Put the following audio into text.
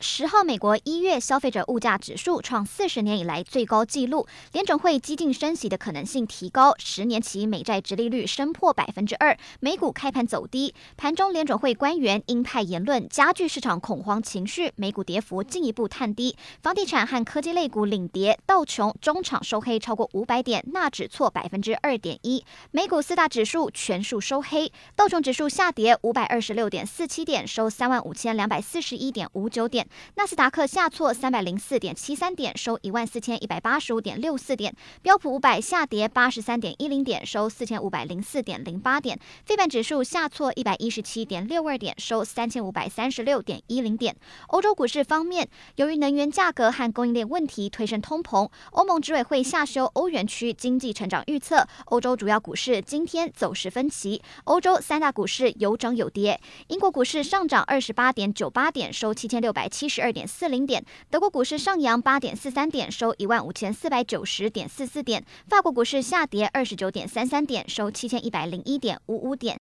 十号，美国一月消费者物价指数创四十年以来最高纪录，联准会激进升息的可能性提高，十年期美债殖利率升破百分之二，美股开盘走低，盘中联准会官员鹰派言论加剧市场恐慌情绪，美股跌幅进一步探低，房地产和科技类股领跌，道琼中场收黑超过五百点，纳指挫百分之二点一，美股四大指数全数收黑，道琼指数下跌五百二十六点四七点，收三万五千两百四十一点五九点。纳斯达克下挫三百零四点七三点，收一万四千一百八十五点六四点。标普五百下跌八十三点一零点，收四千五百零四点零八点。费半指数下挫一百一十七点六二点，收三千五百三十六点一零点。欧洲股市方面，由于能源价格和供应链问题推升通膨，欧盟执委会下修欧元区经济成长预测。欧洲主要股市今天走势分歧，欧洲三大股市有涨有跌。英国股市上涨二十八点九八点，收七千六百七十二点四零点，德国股市上扬八点四三点，收一万五千四百九十点四四点，法国股市下跌二十九点三三点，收七千一百零一点五五点。